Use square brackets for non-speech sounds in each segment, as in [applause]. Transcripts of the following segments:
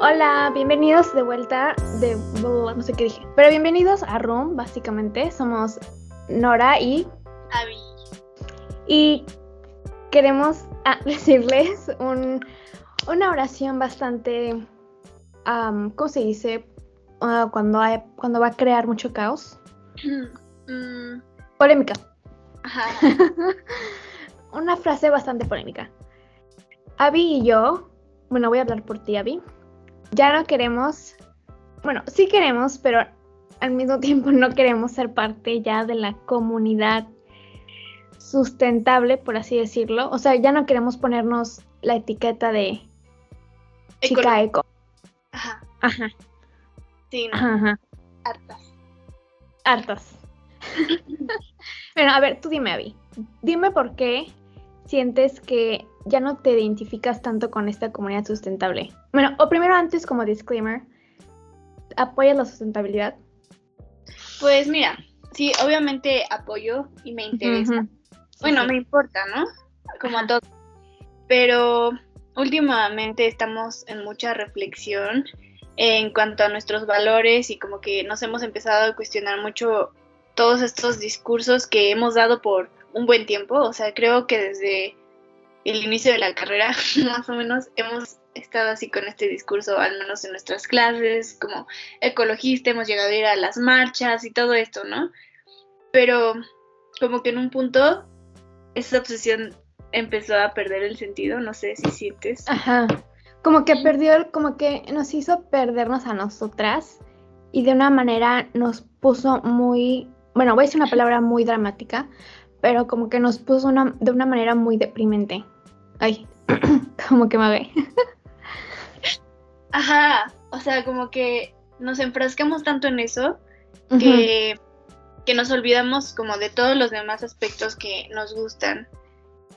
Hola, bienvenidos de vuelta de no sé qué dije, pero bienvenidos a Room, básicamente. Somos Nora y Abby. Y queremos ah, [laughs] decirles una oración bastante, ¿cómo se dice? Ah, cuando, hay, cuando va a crear mucho caos. [clears throat] Mm. Polémica. Ajá. [laughs] una frase bastante polémica. Abby y yo, bueno, voy a hablar por ti, Abby ya no queremos, bueno, sí queremos, pero al mismo [laughs] tiempo no queremos ser parte ya de la comunidad sustentable, por así decirlo. O sea, ya no queremos ponernos la etiqueta de chica eco. Ajá. Ajá. Sí, no. Ajá. Hartas. Hartas. [laughs] bueno, a ver, tú dime, Abby. Dime por qué sientes que ya no te identificas tanto con esta comunidad sustentable? Bueno, o primero antes como disclaimer, ¿apoyas la sustentabilidad? Pues mira, sí, obviamente apoyo y me interesa. Bueno, me importa, ¿no? Como a todos. Pero últimamente estamos en mucha reflexión en cuanto a nuestros valores y como que nos hemos empezado a cuestionar mucho todos estos discursos que hemos dado por un buen tiempo. O sea, creo que desde el inicio de la carrera, [laughs] más o menos, hemos estado así con este discurso, al menos en nuestras clases, como ecologista, hemos llegado a ir a las marchas y todo esto, ¿no? Pero como que en un punto esa obsesión empezó a perder el sentido, no sé si sientes. Ajá. Como que perdió, como que nos hizo perdernos a nosotras y de una manera nos puso muy, bueno, voy a decir una palabra muy dramática, pero como que nos puso una, de una manera muy deprimente. Ay, [clears throat] como que me ve. Ajá, o sea, como que nos enfrascamos tanto en eso que, que nos olvidamos como de todos los demás aspectos que nos gustan.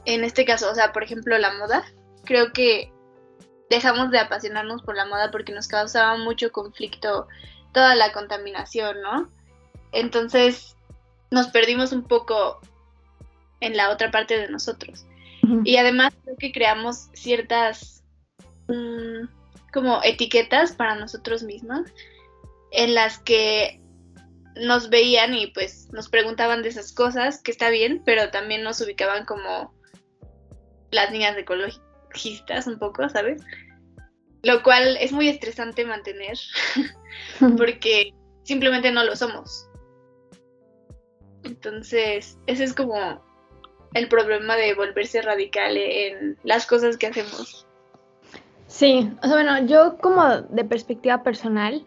En este caso, o sea, por ejemplo, la moda. Creo que dejamos de apasionarnos por la moda porque nos causaba mucho conflicto toda la contaminación, ¿no? Entonces nos perdimos un poco en la otra parte de nosotros. Y además creo que creamos ciertas mm, como etiquetas para nosotros mismos en las que nos veían y pues nos preguntaban de esas cosas, que está bien, pero también nos ubicaban como las niñas ecologistas un poco, ¿sabes? Lo cual es muy estresante mantener [laughs] porque simplemente no lo somos. Entonces, ese es como el problema de volverse radical en las cosas que hacemos. Sí, o sea, bueno, yo como de perspectiva personal,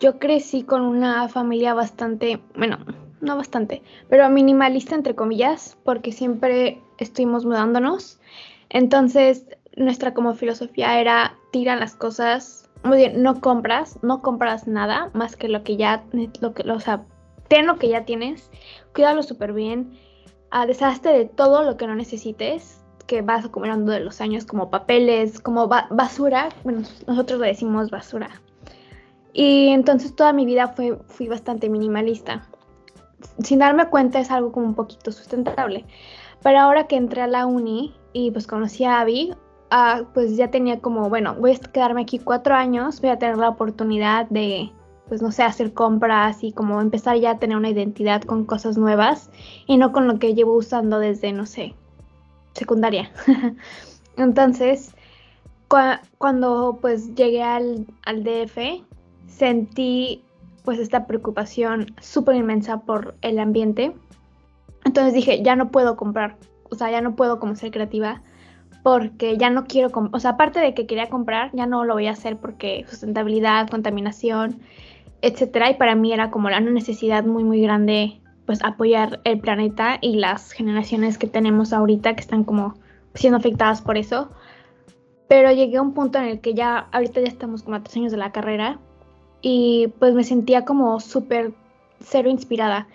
yo crecí con una familia bastante, bueno, no bastante, pero minimalista entre comillas, porque siempre estuvimos mudándonos. Entonces, nuestra como filosofía era tira las cosas, muy bien, no compras, no compras nada más que lo que ya, lo que, o sea, ten lo que ya tienes, cuídalo súper bien, a deshazte de todo lo que no necesites, que vas acumulando de los años, como papeles, como basura. Bueno, nosotros le decimos basura. Y entonces toda mi vida fue, fui bastante minimalista. Sin darme cuenta es algo como un poquito sustentable. Pero ahora que entré a la uni y pues conocí a Abby, ah, pues ya tenía como, bueno, voy a quedarme aquí cuatro años, voy a tener la oportunidad de pues no sé, hacer compras y como empezar ya a tener una identidad con cosas nuevas y no con lo que llevo usando desde, no sé, secundaria. [laughs] Entonces, cuando pues llegué al, al DF, sentí pues esta preocupación súper inmensa por el ambiente. Entonces dije, ya no puedo comprar, o sea, ya no puedo como ser creativa porque ya no quiero, o sea, aparte de que quería comprar, ya no lo voy a hacer porque sustentabilidad, contaminación, etcétera. Y para mí era como la necesidad muy, muy grande, pues apoyar el planeta y las generaciones que tenemos ahorita que están como siendo afectadas por eso. Pero llegué a un punto en el que ya, ahorita ya estamos como a tres años de la carrera y pues me sentía como súper cero inspirada.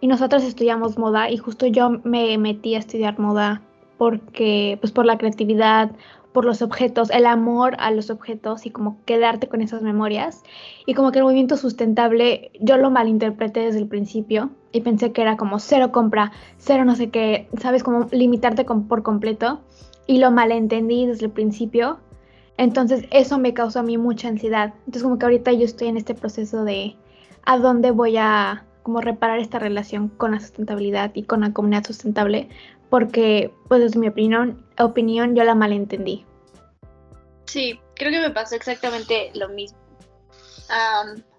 Y nosotros estudiamos moda y justo yo me metí a estudiar moda porque, pues por la creatividad, por los objetos, el amor a los objetos y como quedarte con esas memorias. Y como que el movimiento sustentable yo lo malinterpreté desde el principio y pensé que era como cero compra, cero no sé qué, sabes, como limitarte por completo. Y lo malentendí desde el principio. Entonces eso me causó a mí mucha ansiedad. Entonces como que ahorita yo estoy en este proceso de a dónde voy a como reparar esta relación con la sustentabilidad y con la comunidad sustentable, porque pues desde mi opinión, opinión yo la malentendí. Sí, creo que me pasó exactamente lo mismo.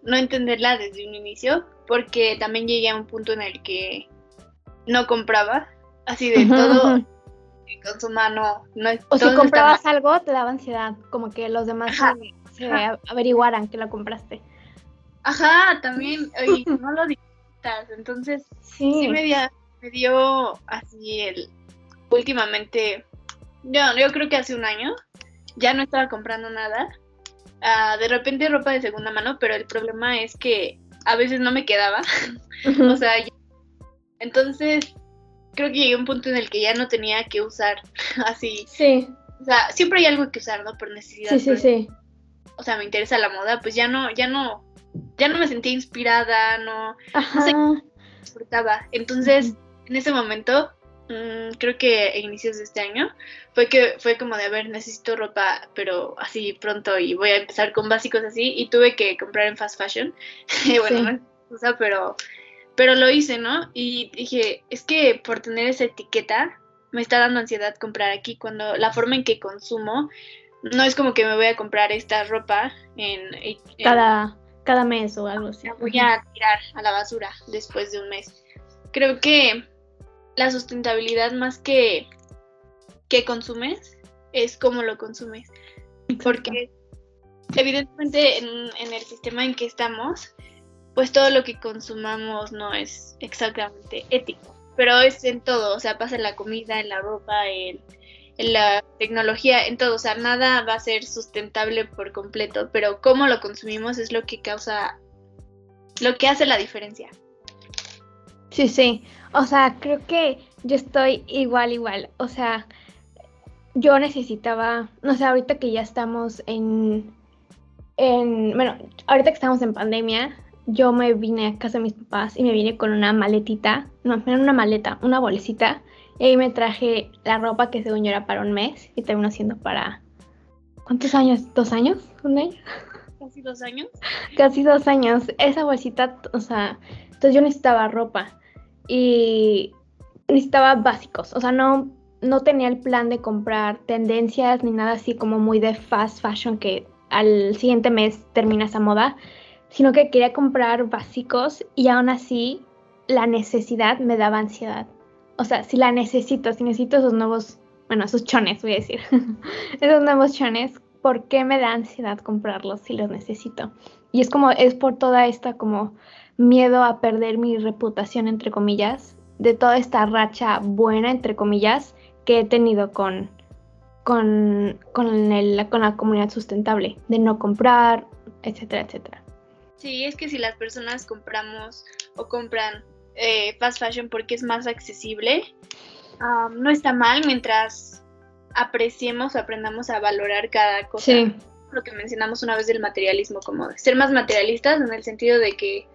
no entenderla desde un inicio, porque también llegué a un punto en el que no compraba, así de todo con su mano. No, o si comprabas algo, te daba ansiedad, como que los demás se, averiguaran que lo compraste. Ajá, también, y no lo disfrutas, entonces sí, me, dio, así el, últimamente, yo, yo creo que hace un año, ya no estaba comprando nada, ah, de repente ropa de segunda mano, pero el problema es que a veces no me quedaba, [laughs] o sea, entonces creo que llegué a un punto en el que ya no tenía que usar [laughs] así. Sí. O sea, siempre hay algo que usar, ¿no? Por necesidad. Sí, sí, sí. O sea, me interesa la moda, pues ya no, ya no, ya no me sentía inspirada, no, Ajá. disfrutaba. Entonces, en ese momento, mm, creo que a inicios de este año, fue que fue como de, a ver, necesito ropa, pero así pronto y voy a empezar con básicos así y tuve que comprar en fast fashion. [laughs] bueno, no usa, pero pero lo hice, ¿no? Y dije, es que por tener esa etiqueta me está dando ansiedad comprar aquí cuando la forma en que consumo no es como que me voy a comprar esta ropa en, cada, cada mes o algo así. voy a tirar a la basura después de un mes. Creo que la sustentabilidad más que que consumes es cómo lo consumes. Porque evidentemente en, en el sistema en que estamos, pues todo lo que consumamos no es exactamente ético, pero es en todo, o sea, pasa en la comida, en la ropa, en, la tecnología, en todo, o sea, nada va a ser sustentable por completo, pero cómo lo consumimos es lo que causa, lo que hace la diferencia. Sí, sí, o sea, creo que yo estoy igual, igual, o sea, yo necesitaba, no sé, ahorita que ya estamos en, en, bueno, ahorita que estamos en pandemia, yo me vine a casa de mis papás y me vine con una maletita, no, era una maleta, una bolsita, y ahí me traje la ropa que según yo era para un mes y terminó siendo para... ¿Cuántos años? ¿Dos años? ¿Un año? Casi dos años. [laughs] Casi dos años. Esa bolsita, o sea, entonces yo necesitaba ropa y necesitaba básicos, o sea, no, no tenía el plan de comprar tendencias ni nada así como muy de fast fashion que al siguiente mes termina esa moda sino que quería comprar básicos y aún así la necesidad me daba ansiedad. O sea, si la necesito, si necesito esos nuevos, bueno, esos chones, voy a decir, [laughs] esos nuevos chones, ¿por qué me da ansiedad comprarlos si los necesito? Y es como, es por toda esta como miedo a perder mi reputación, entre comillas, de toda esta racha buena, entre comillas, que he tenido con, con, con, el, con la comunidad sustentable, de no comprar, etcétera, etcétera. Sí, es que si las personas compramos o compran eh, fast fashion porque es más accesible, no está mal mientras apreciemos o aprendamos a valorar cada cosa. Sí. Lo que mencionamos una vez del materialismo, como ser más materialistas en el sentido de que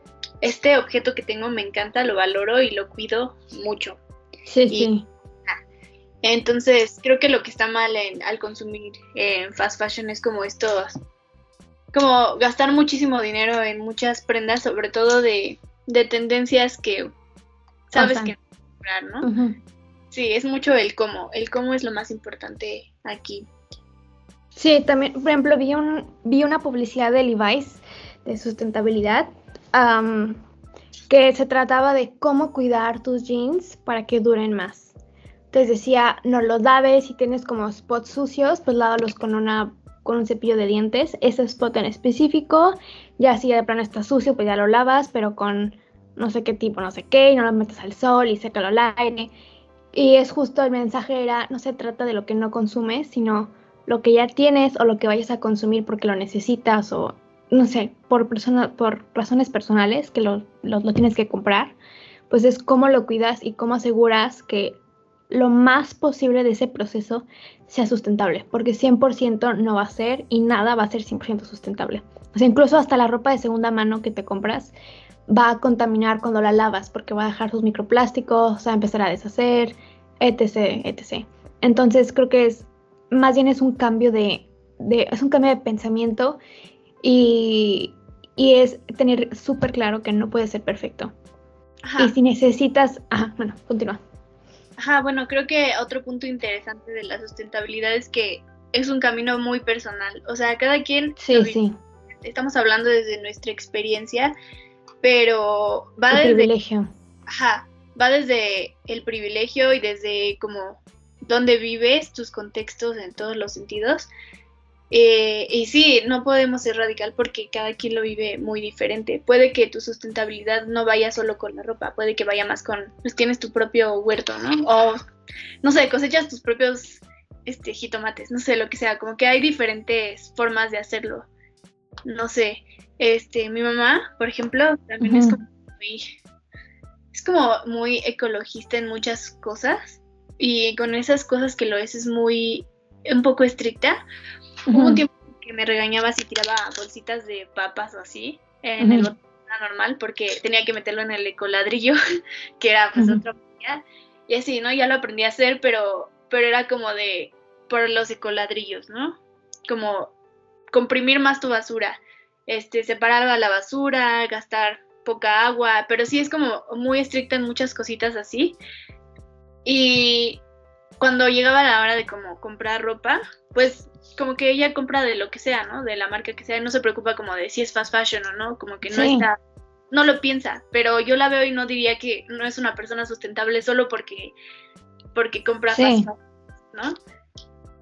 este objeto que tengo me encanta, lo valoro y lo cuido mucho. Sí, sí. Entonces, creo que lo que está mal en, al consumir en fast fashion es como estos como gastar muchísimo dinero en muchas prendas, sobre todo de, tendencias que sabes que comprar, ¿no? Sí, es mucho el cómo. El cómo es lo más importante aquí. Sí, también, por ejemplo, vi, un, vi una publicidad de Levi's de sustentabilidad que se trataba de cómo cuidar tus jeans para que duren más. Entonces decía, no los laves, si tienes como spots sucios, pues lávalos con una con un cepillo de dientes, ese spot en específico, ya si de plano está sucio, pues ya lo lavas, pero con no sé qué tipo, no sé qué, y no lo metes al sol y sécalo al aire. Y es justo el mensaje era, no se trata de lo que no consumes, sino lo que ya tienes o lo que vayas a consumir porque lo necesitas o, no sé, por, persona, por razones personales que lo, tienes que comprar, pues es cómo lo cuidas y cómo aseguras que lo más posible de ese proceso sea sustentable, porque 100% no va a ser y nada va a ser 100% sustentable. O sea, incluso hasta la ropa de segunda mano que te compras va a contaminar cuando la lavas, porque va a dejar sus microplásticos, va a empezar a deshacer, etc., etc. Entonces creo que es, más bien es un cambio de de, es un cambio de pensamiento y, y es tener súper claro que no puede ser perfecto. Y si necesitas, ajá, bueno, continúa. Ajá, bueno, creo que otro punto interesante de la sustentabilidad es que es un camino muy personal. O sea, cada quien. Sí, sí. Estamos hablando desde nuestra experiencia, pero va el desde. privilegio. Ajá, va desde el privilegio y desde como dónde vives, tus contextos en todos los sentidos. Eh, y sí, no podemos ser radical porque cada quien lo vive muy diferente. Puede que tu sustentabilidad no vaya solo con la ropa, puede que vaya más con, pues tienes tu propio huerto, ¿no? O, no sé, cosechas tus propios este, jitomates, no sé, lo que sea, como que hay diferentes formas de hacerlo. No sé, este, mi mamá, por ejemplo, también es como muy, es como muy ecologista en muchas cosas y con esas cosas que lo es es muy, un poco estricta, Hubo un tiempo que me regañaba si tiraba bolsitas de papas o así en el bote normal porque tenía que meterlo en el ecoladrillo, [laughs] que era pues otra Y así, ¿no? Ya lo aprendí a hacer, pero, pero era como de por los ecoladrillos, ¿no? Como comprimir más tu basura, este, separar la basura, gastar poca agua, pero sí es como muy estricta en muchas cositas así. Y cuando llegaba la hora de como comprar ropa, pues como que ella compra de lo que sea, ¿no? De la marca que sea, no se preocupa como de si es fast fashion o no, como que no está, no lo piensa, pero yo la veo y no diría que no es una persona sustentable solo porque, porque compra fast fashion, ¿no?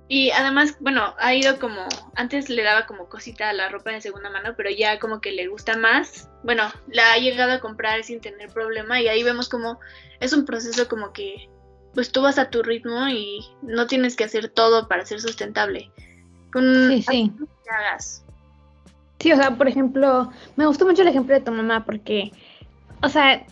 Y además, bueno, ha ido como, antes le daba como cosita a la ropa de segunda mano, pero ya como que le gusta más. Bueno, la ha llegado a comprar sin tener problema y ahí vemos como es un proceso como que pues tú vas a tu ritmo y no tienes que hacer todo para ser sustentable. Con sí, sí. Sí, o sea, por ejemplo, me gustó mucho el ejemplo de tu mamá porque, o sea,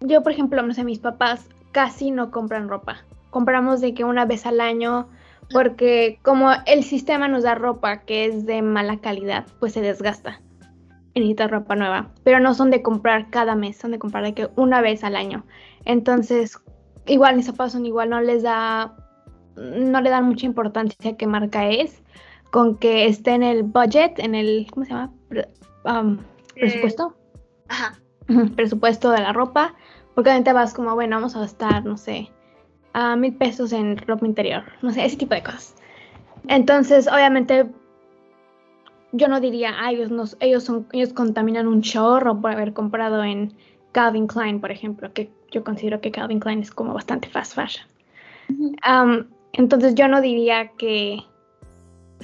yo, por ejemplo, no sé, mis papás casi no compran ropa. Compramos de que una vez al año porque como el sistema nos da ropa que es de mala calidad, pues se desgasta. Y necesita ropa nueva. Pero no son de comprar cada mes, son de comprar de que una vez al año. Entonces, igual mis zapatos son igual, no les da, no le dan mucha importancia a qué marca es, con que esté en el budget, en el, ¿cómo se llama? Um, presupuesto. ajá. Presupuesto de la ropa, porque obviamente vas como, bueno, vamos a gastar, no sé, a mil pesos en ropa interior, no sé, ese tipo de cosas. Entonces, obviamente, yo no diría, ah, ellos, nos, ellos, son, ellos contaminan un chorro por haber comprado en Calvin Klein, por ejemplo, que yo considero que Calvin Klein es como bastante fast fashion. entonces yo no diría que...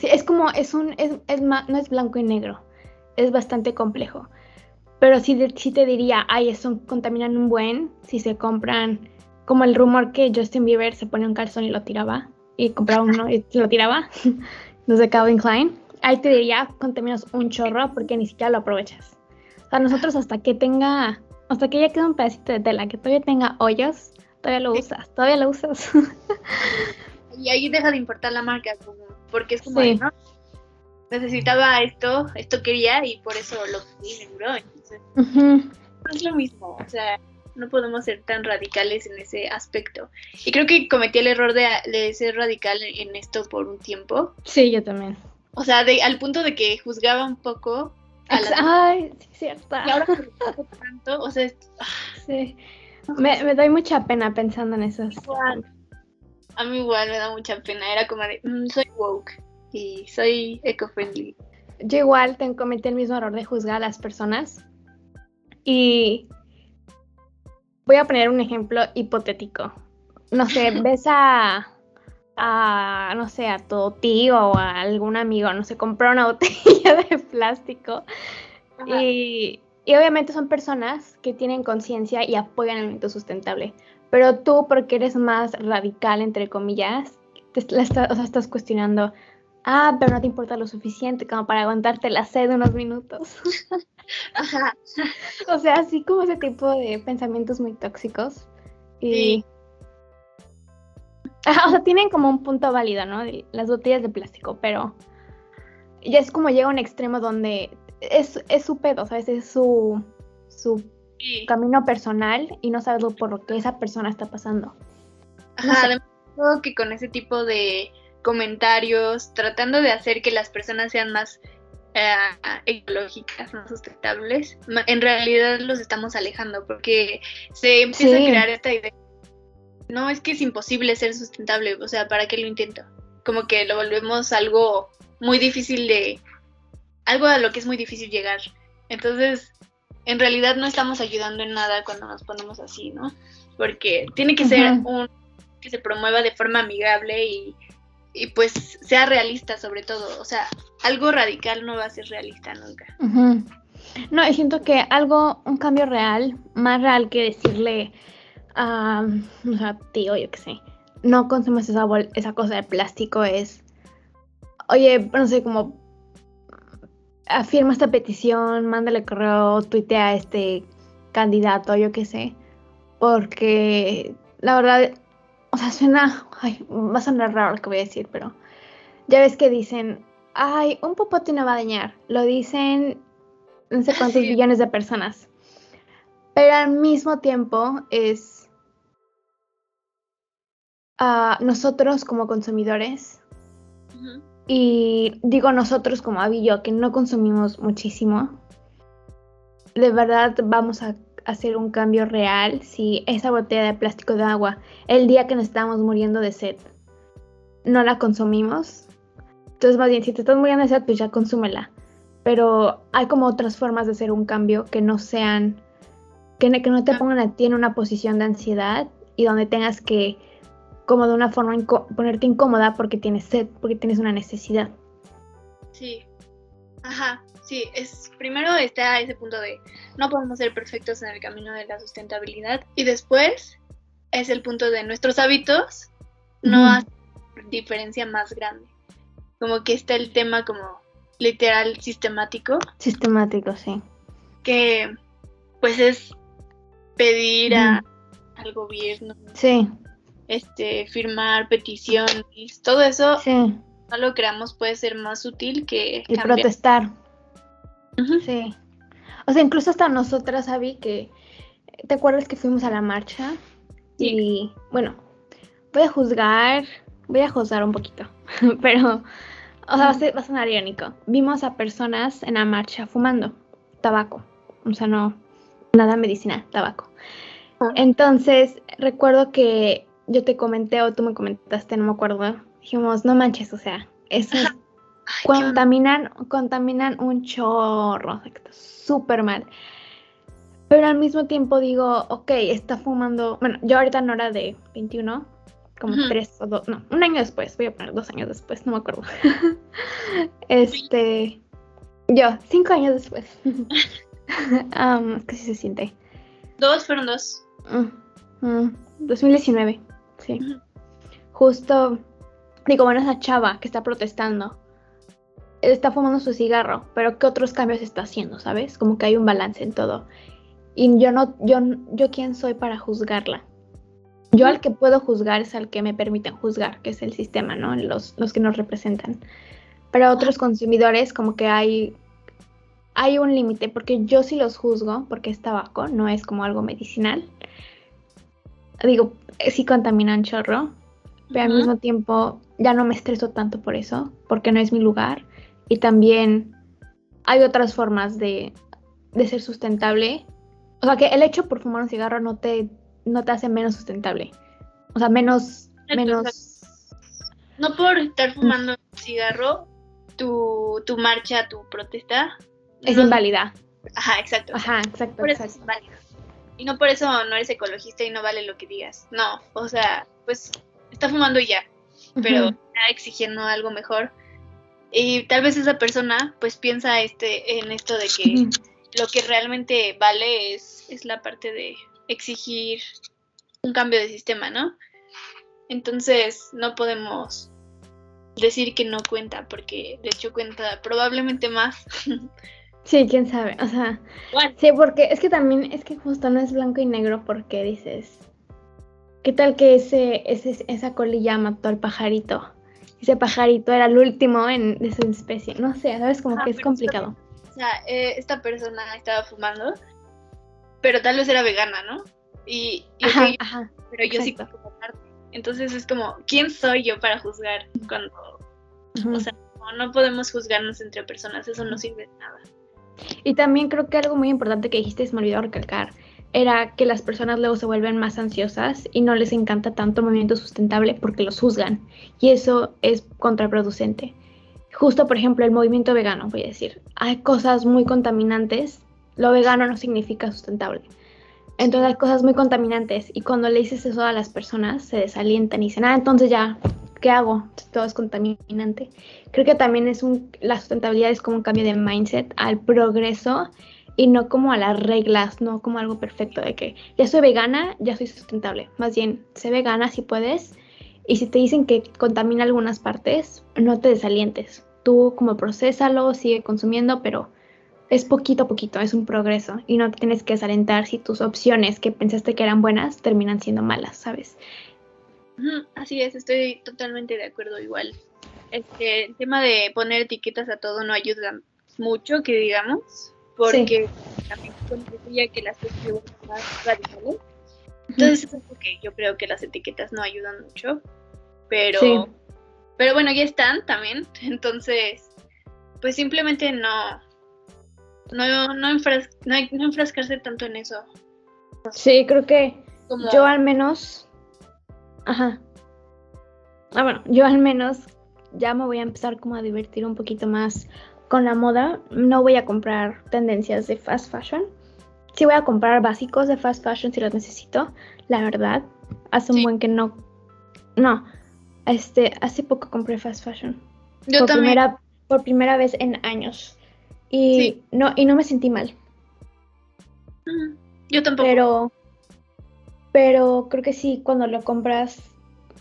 Es como, es un, es, es no es blanco y negro, es bastante complejo. Pero sí, sí te diría, ay, eso contaminan un buen si se compran, como el rumor que Justin Bieber se pone un calzón y lo tiraba, y compraba uno y lo tiraba, [laughs] los de Calvin Klein. Ahí te diría, contaminas un chorro porque ni siquiera lo aprovechas. O sea, nosotros hasta que tenga hasta que ya queda un pedacito de tela, que todavía tenga hoyos, todavía lo usas, todavía lo usas. [laughs] y ahí deja de importar la marca, porque es como, ¿no? Necesitaba esto, esto quería y por eso lo pedí, bro. Entonces, es lo mismo, o sea, no podemos ser tan radicales en ese aspecto. Y creo que cometí el error de, de ser radical en esto por un tiempo. Sí, yo también. O sea, de, al punto de que juzgaba un poco Ay, sí, cierto. Y ahora [laughs] tanto, o sea, ah. sí. Me, me, doy mucha pena pensando en eso. A mí igual me da mucha pena. Era como de, mm, soy woke y soy eco-friendly. Yo igual tengo, cometí el mismo error de juzgar a las personas. Y voy a poner un ejemplo hipotético. No sé, [laughs] ves a a, no sé, a tu tío o a algún amigo, no sé, comprar una [laughs] botella de plástico. Y, obviamente son personas que tienen conciencia y apoyan el alimento sustentable. Pero tú, porque eres más radical, entre comillas, te, o sea, estás cuestionando, ah, pero no te importa lo suficiente como para aguantarte la sed unos minutos. [laughs] [laughs] o sea, así como ese tipo de pensamientos muy tóxicos. Y o sea, tienen como un punto válido, ¿no? las botellas de plástico, pero ya es como llega a un extremo donde es, es su pedo, ¿sabes? Es su, su camino personal y no sabes por lo que esa persona está pasando. Ajá, además que con ese tipo de comentarios, tratando de hacer que las personas sean más eh, ecológicas, más sustentables, en realidad los estamos alejando porque se empieza a crear esta idea. No, es que es imposible ser sustentable, o sea, ¿para qué lo intento? Como que lo volvemos algo muy difícil de... algo a lo que es muy difícil llegar. Entonces, en realidad no estamos ayudando en nada cuando nos ponemos así, ¿no? Porque tiene que ser un que se promueva de forma amigable y, y, pues sea realista sobre todo. O sea, algo radical no va a ser realista nunca. No, y siento que algo, un cambio real, más real que decirle a, o sea, tío, yo qué sé, no consumes esa, esa cosa de plástico es, oye, no sé, como afirma esta petición, mándale correo, tuitea a este candidato, yo qué sé. Porque la verdad, o sea, suena, ay, va a sonar raro lo que voy a decir, pero ya ves que dicen, ay, un popote no va a dañar. Lo dicen no sé cuántos [laughs] millones de personas. Pero al mismo tiempo es a nosotros como consumidores y digo nosotros como Abby y yo, que no consumimos muchísimo, de verdad vamos a hacer un cambio real si esa botella de plástico de agua, el día que nos estamos muriendo de sed, no la consumimos. Entonces, más bien, si te estás muriendo de sed, pues ya consúmela. Pero hay como otras formas de hacer un cambio que no sean, que, que no te pongan a ti en una posición de ansiedad y donde tengas que como de una forma ponerte incómoda porque tienes sed, porque tienes una necesidad. Sí, ajá, sí, es primero está ese punto de no podemos ser perfectos en el camino de la sustentabilidad y después es el punto de nuestros hábitos no hacen diferencia más grande. Como que está el tema como literal sistemático. Sistemático, sí. Que pues es pedir a, al gobierno. Sí este, firmar peticiones, todo eso, no lo creamos puede ser más útil que... Y protestar. Sí. O sea, incluso hasta nosotras, Abby, que... ¿Te acuerdas que fuimos a la marcha? Y bueno, voy a juzgar, voy a juzgar un poquito, [laughs] pero, o sea, va a, sonar irónico. Vimos a personas en la marcha fumando tabaco, o sea, no, nada medicinal, tabaco. Ah. Entonces, recuerdo que yo te comenté o tú me comentaste, no me acuerdo, dijimos, no manches, o sea, eso contaminan, contaminan un chorro, súper mal. Pero al mismo tiempo digo, ok, está fumando, bueno, yo ahorita no era de 21, como tres o dos, no, un año después, voy a poner dos años después, no me acuerdo. [laughs] este, yo, cinco años después. [laughs] um, sí se siente. Dos fueron dos. 2019. Mm, mm, Sí. Justo, digo, bueno, esa chava que está protestando, está fumando su cigarro, pero ¿qué otros cambios está haciendo, sabes? Como que hay un balance en todo. Y yo no, yo, yo quién soy para juzgarla. Yo al que puedo juzgar es al que me permiten juzgar, que es el sistema, ¿no? Los, los que nos representan. Pero otros consumidores, como que hay, hay un límite, porque yo sí los juzgo, porque es tabaco, no es como algo medicinal digo, sí contaminan chorro, pero al mismo tiempo ya no me estreso tanto por eso, porque no es mi lugar. Y también hay otras formas de, ser sustentable. O sea, que el hecho por fumar un cigarro no te, no te hace menos sustentable. O sea, menos... menos... No por estar fumando un cigarro, tu, tu marcha, tu protesta... Es inválida. Ajá, exacto. Ajá, exacto. Por eso es inválida. Y no por eso no eres ecologista y no vale lo que digas. No, o sea, pues está fumando ya, pero está exigiendo algo mejor. Y tal vez esa persona pues piensa este en esto de que lo que realmente vale es, es la parte de exigir un cambio de sistema, ¿no? Entonces no podemos decir que no cuenta, porque de hecho cuenta probablemente más [laughs] Sí, quién sabe, o sea, sí, porque es que también, es que justo no es blanco y negro porque dices, ¿qué tal que ese, ese esa colilla mató al pajarito? Ese pajarito era el último en, de su especie, no sé, sabes, como que es complicado. o sea, eh, esta persona estaba fumando, pero tal vez era vegana, ¿no? Y, ajá, ajá, pero yo sí como Entonces es como, ¿quién soy yo para juzgar cuando... O sea, no, podemos juzgarnos entre personas, eso no sirve de nada. Y también creo que algo muy importante que dijiste, se me olvidó recalcar, era que las personas luego se vuelven más ansiosas y no les encanta tanto el movimiento sustentable porque los juzgan. Y eso es contraproducente. Justo, por ejemplo, el movimiento vegano, voy a decir, hay cosas muy contaminantes. Lo vegano no significa sustentable. Entonces hay cosas muy contaminantes y cuando le dices eso a las personas se desalientan y dicen, ah, entonces ya, ¿qué hago? Todo es contaminante. Creo que también es un, la sustentabilidad es como un cambio de mindset al progreso y no como a las reglas, no como algo perfecto de que ya soy vegana, ya soy sustentable. Más bien, sé vegana si puedes y si te dicen que contamina algunas partes, no te desalientes. Tú como procésalo, sigue consumiendo, pero es poquito a poquito, es un progreso y no te tienes que desalentar si tus opciones que pensaste que eran buenas terminan siendo malas, ¿sabes? Así es, estoy totalmente de acuerdo igual. Este, el tema de poner etiquetas a todo no ayuda mucho, que digamos, porque también contribuye que las cosas se más radicales. Entonces, es porque yo creo que las etiquetas no ayudan mucho, pero, pero bueno, ya están también, [laughs] entonces, pues simplemente no, no, no, enfrascarse tanto en eso. Sí, creo que yo al menos. Ajá. Ah, bueno, yo al menos ya me voy a empezar como a divertir un poquito más con la moda. No voy a comprar tendencias de fast fashion. Sí voy a comprar básicos de fast fashion si los necesito, la verdad. Hace un buen que no. No. Este, hace poco compré fast fashion. Yo también. Primera, por primera vez en años. Y, no, y no me sentí mal. Yo tampoco. Pero, pero creo que sí, cuando lo compras,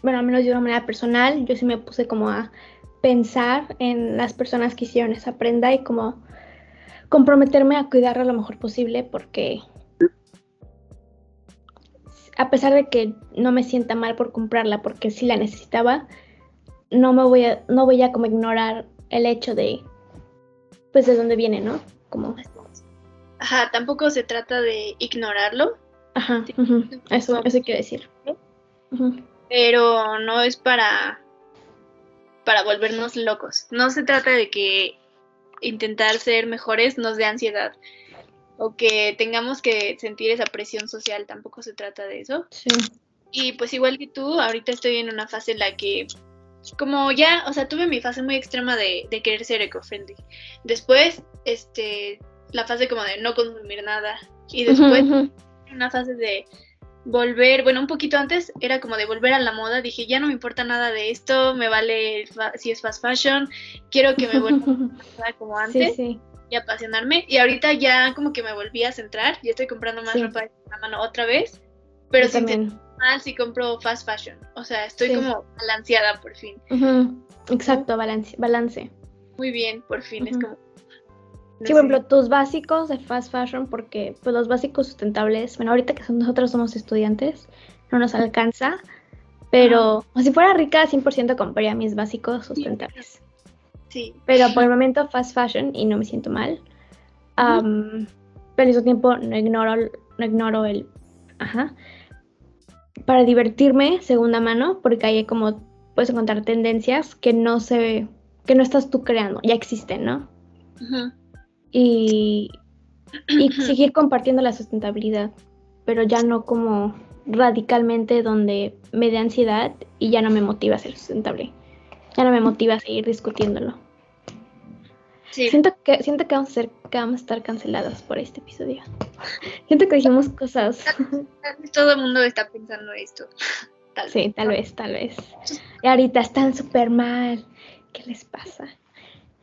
bueno, al menos de una manera personal, yo sí me puse como a pensar en las personas que hicieron esa prenda y como comprometerme a cuidarla lo mejor posible porque a pesar de que no me sienta mal por comprarla porque sí la necesitaba, no me voy a, no voy a como ignorar el hecho de pues de dónde viene, ¿no? Como... Ajá, tampoco se trata de ignorarlo. Ajá, eso, eso quiero decir. Pero no es para, para volvernos locos. No se trata de que intentar ser mejores nos dé ansiedad o que tengamos que sentir esa presión social, tampoco se trata de eso. Sí. Y pues igual que tú, ahorita estoy en una fase en la que como ya, o sea, tuve mi fase muy extrema de, querer ser eco-friendly. Después, este, la fase como de no consumir nada. Y después, una fase de volver, bueno, un poquito antes era como de volver a la moda. Dije, ya no me importa nada de esto, me vale si es fast fashion, quiero que me vuelva [laughs] a como antes. Y apasionarme. Y ahorita ya como que me volví a centrar, y estoy comprando más ropa de la mano otra vez. Pero sin mal si compro fast fashion. O sea, estoy como balanceada por fin. Exacto, balance, balance. Muy bien, por fin. Es como. sí, por ejemplo, tus básicos de fast fashion, porque pues los básicos sustentables, bueno, ahorita que nosotros somos estudiantes, no nos alcanza, pero si fuera rica, 100% compraría mis básicos sustentables. Sí. Pero por el momento fast fashion y no me siento mal. pero al mismo tiempo no ignoro, no ignoro el... Ajá para divertirme segunda mano, porque ahí como puedes encontrar tendencias que no se que no estás tú creando, ya existen, ¿no? Y, y seguir compartiendo la sustentabilidad, pero ya no como radicalmente donde me dé ansiedad y ya no me motiva a ser sustentable. Ya no me motiva a seguir discutiéndolo. Siento que, siento que vamos a ser, que vamos a estar cancelados por este episodio. [laughs] siento que dijimos cosas. Todo el mundo está pensando esto. [laughs] sí, tal vez, tal vez. Y ahorita están súper mal. ¿Qué les pasa?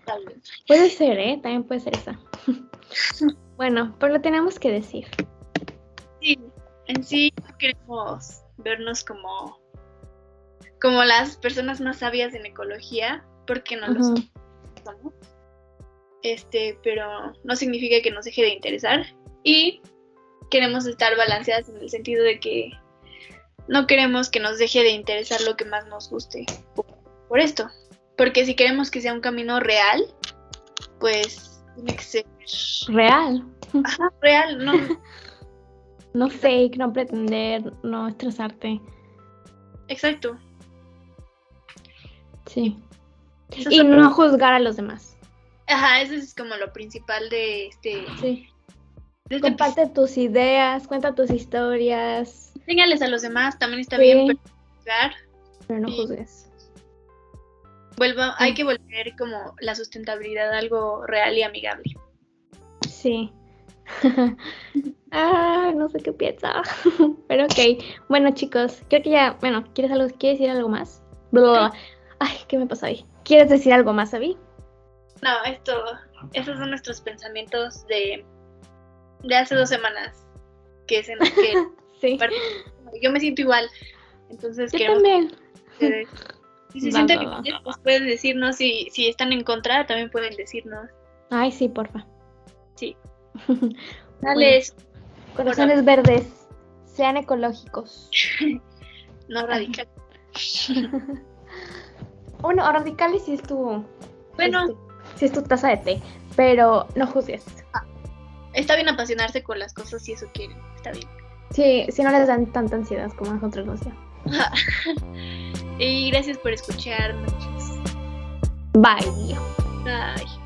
Tal vez. Puede ser, ¿eh? También puede ser eso. [laughs] bueno, pero lo tenemos que decir. Sí, en sí queremos vernos como, como las personas más sabias en ecología, porque no lo somos este, pero no significa que nos deje de interesar y queremos estar balanceadas en el sentido de que no queremos que nos deje de interesar lo que más nos guste por, esto, porque si queremos que sea un camino real, pues tiene que ser real. Ajá, real, no. [laughs] no fake, no pretender, no estresarte. Exacto. Sí. y no juzgar a los demás. Ajá, eso es como lo principal de este. Sí. De este Comparte tus ideas, cuenta tus historias. Enséñales a los demás, también está bien, pero. Pero no juzgues. Vuelva, hay que volver como la sustentabilidad algo real y amigable. Sí. [laughs] ah, no sé qué piensa. [laughs] Pero ok. Bueno, chicos, creo que ya. Bueno, ¿quieres algo? ¿Quieres decir algo más? Ay, ¿qué me pasó ahí? ¿Quieres decir algo más, Abby? No, esto. Esos son nuestros pensamientos de. de hace dos semanas. Que es en que. [laughs] sí. Yo me siento igual. Entonces, yo también. si se sienten pues pueden decirnos. Si, si están en contra, también pueden decirnos. Ay, sí, porfa. Sí. [laughs] Dale. corazones verdes, sean ecológicos. [laughs] no radicales. bueno, radicales si es tu. Bueno. Si es tu taza de té, pero no juzgues. Ah, está bien apasionarse con las cosas si eso quieren. Está bien. Sí, si no les dan tanta ansiedad como a nosotros [laughs] y gracias por escucharnos. Bye. Bye.